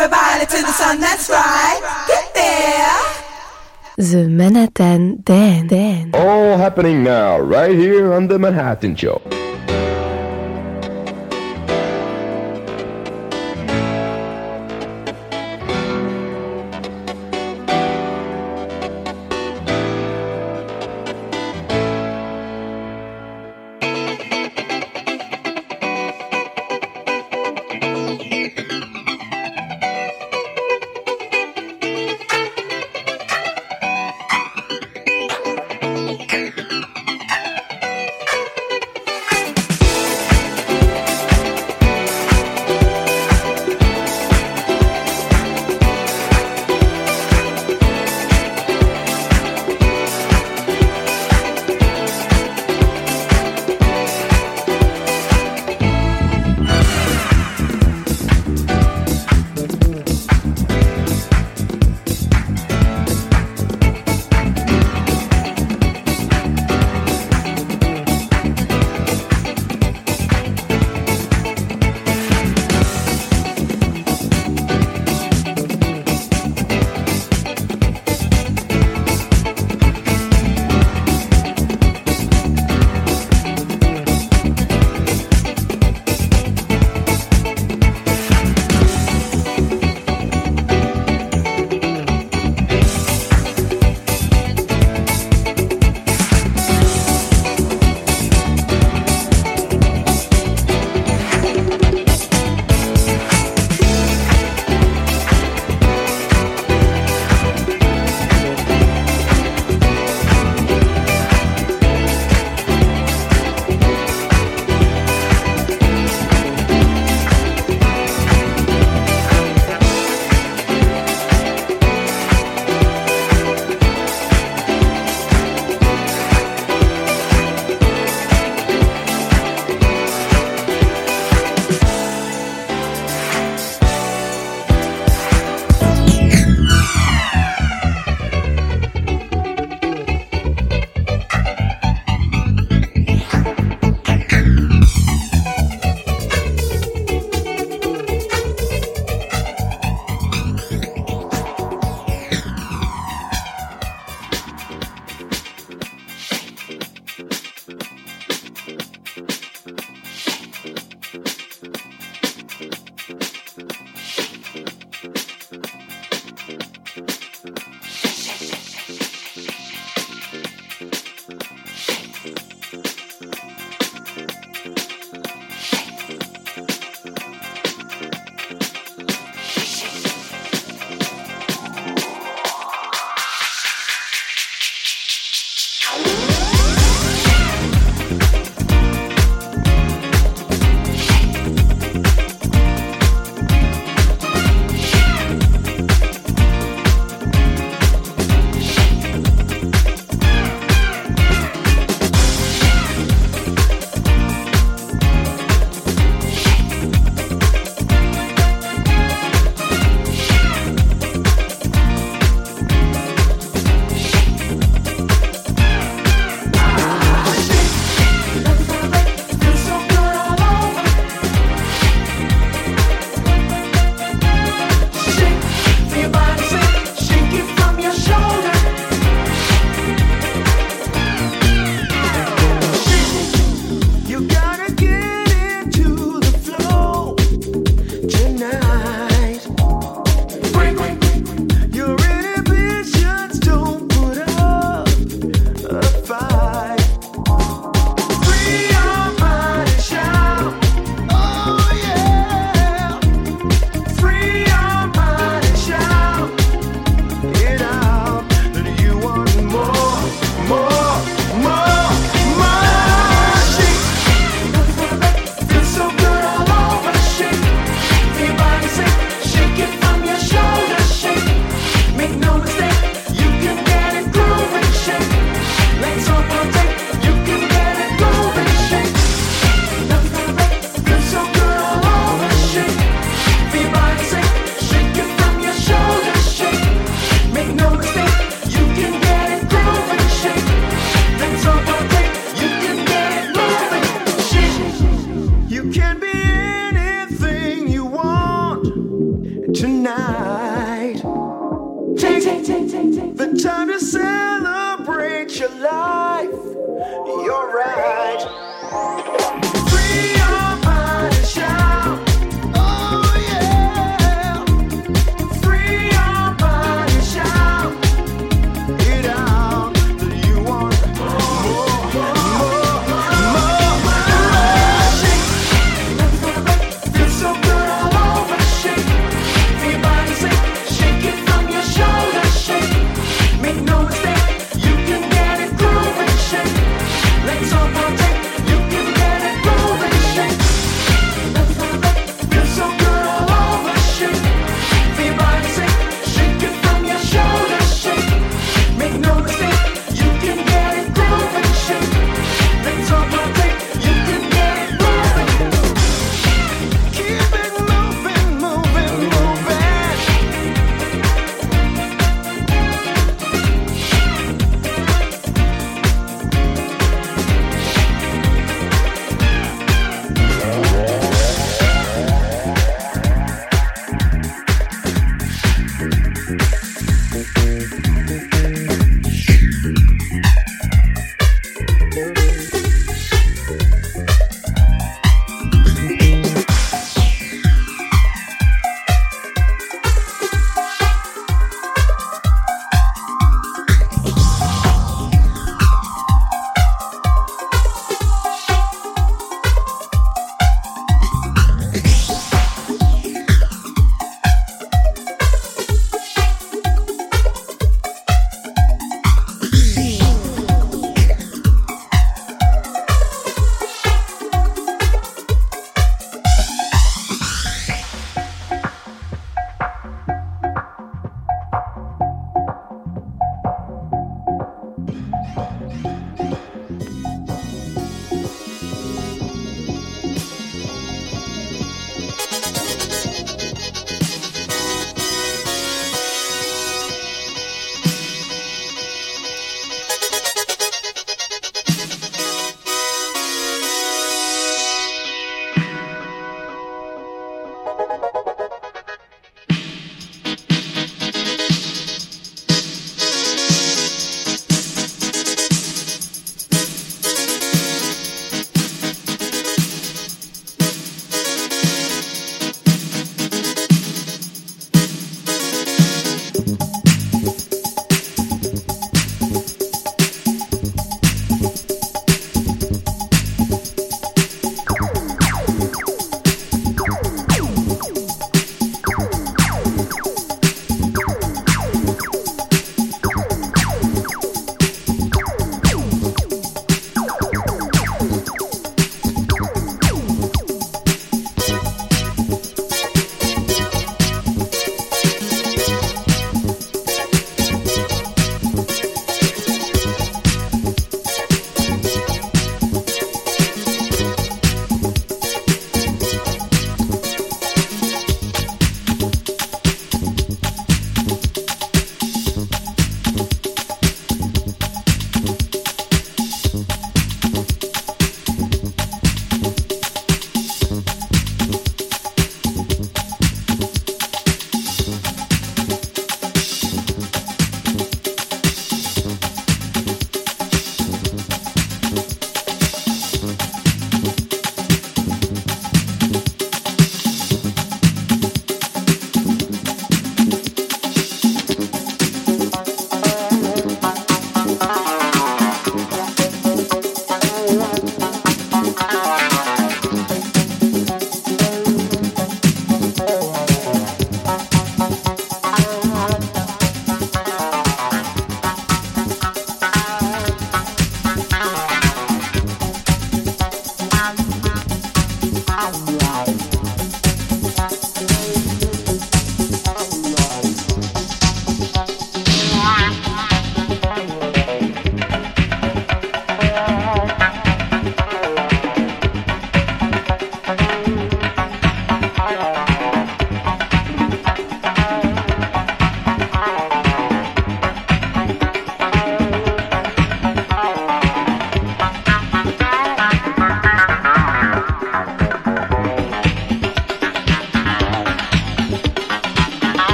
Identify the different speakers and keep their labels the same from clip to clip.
Speaker 1: everybody to the sun, that's right. Get there.
Speaker 2: The Manhattan Dan. Dan.
Speaker 3: All happening now, right here on The Manhattan Show.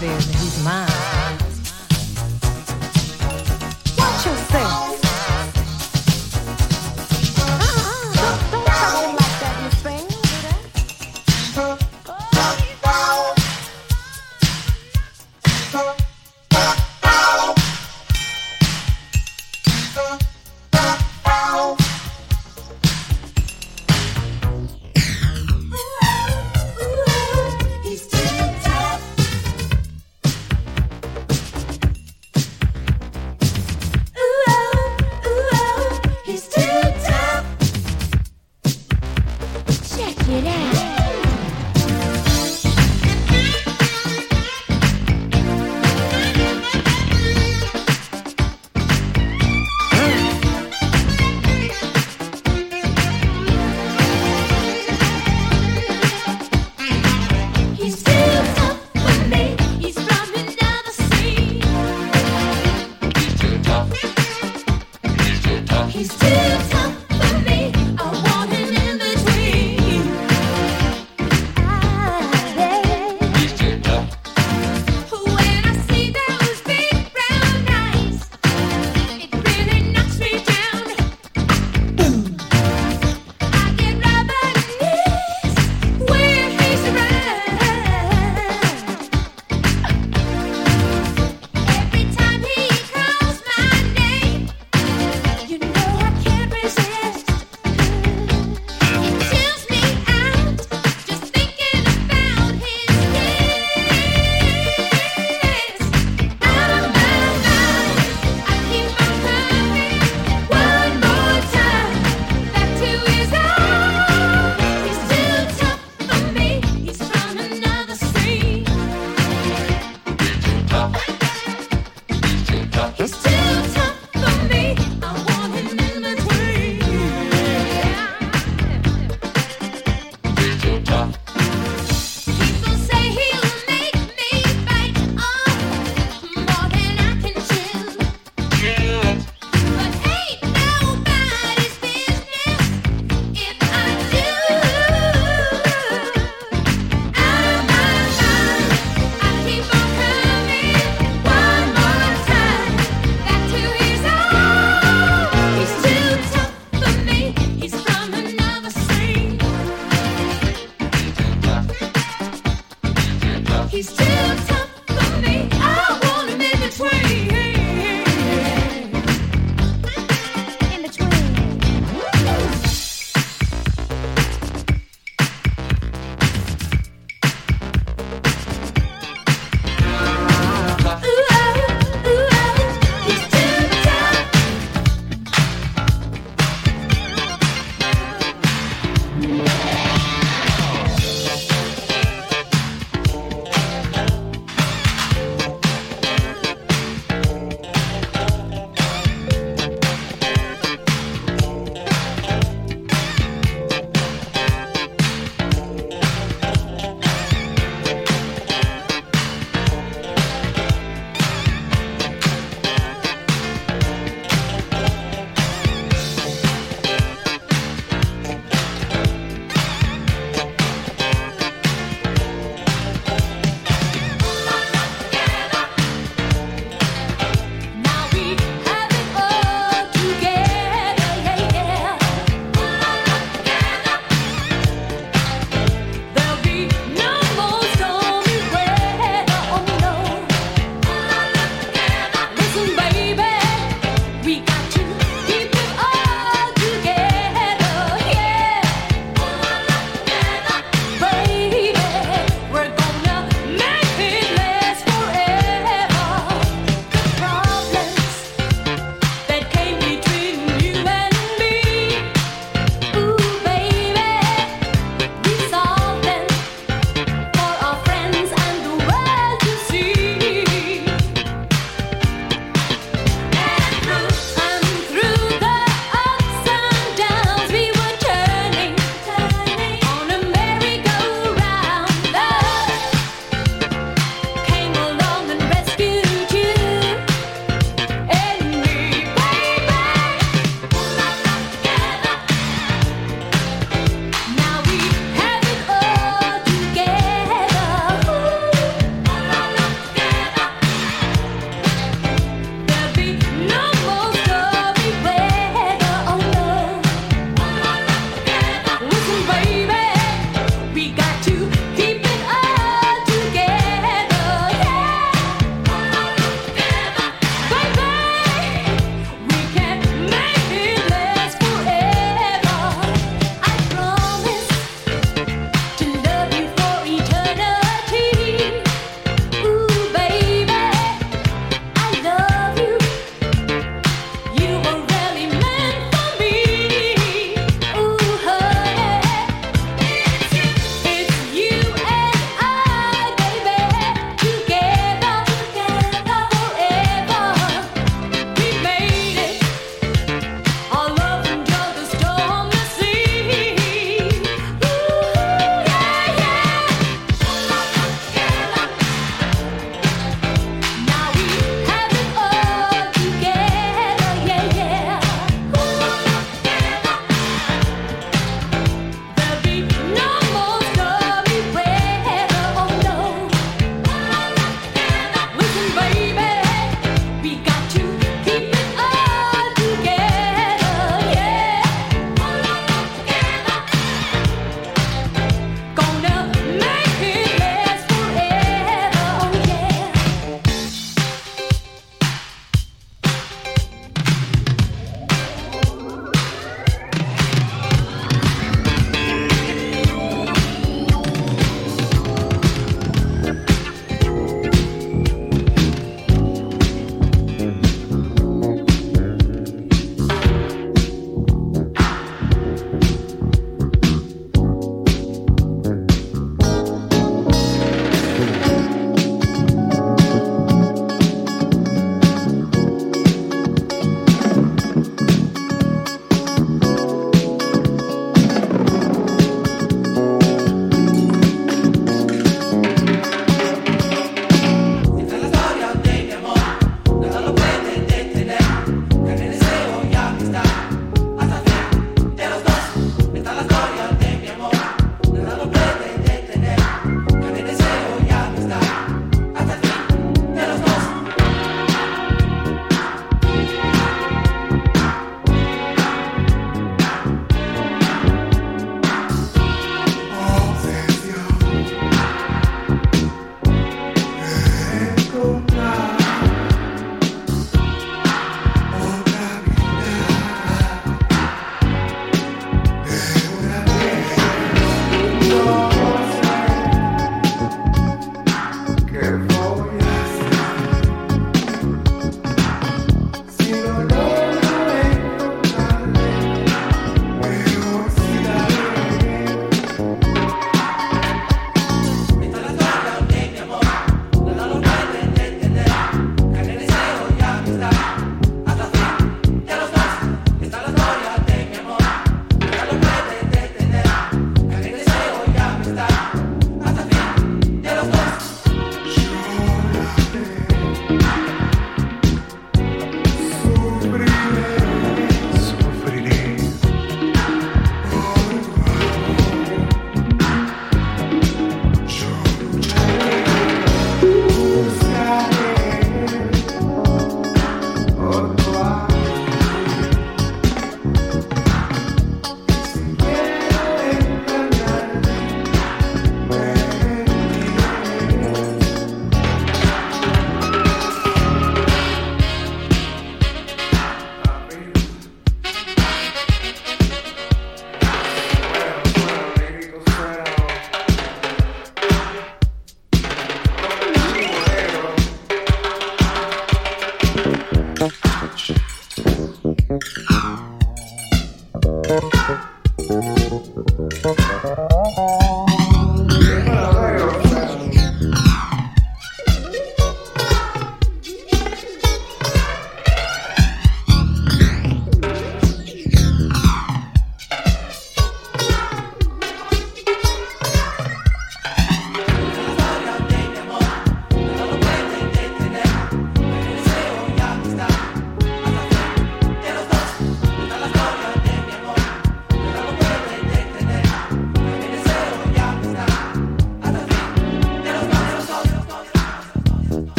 Speaker 4: baby. tonight.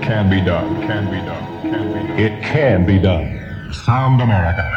Speaker 4: It can be done. Can be done. Can be done.
Speaker 5: It can be done.
Speaker 4: Sound America.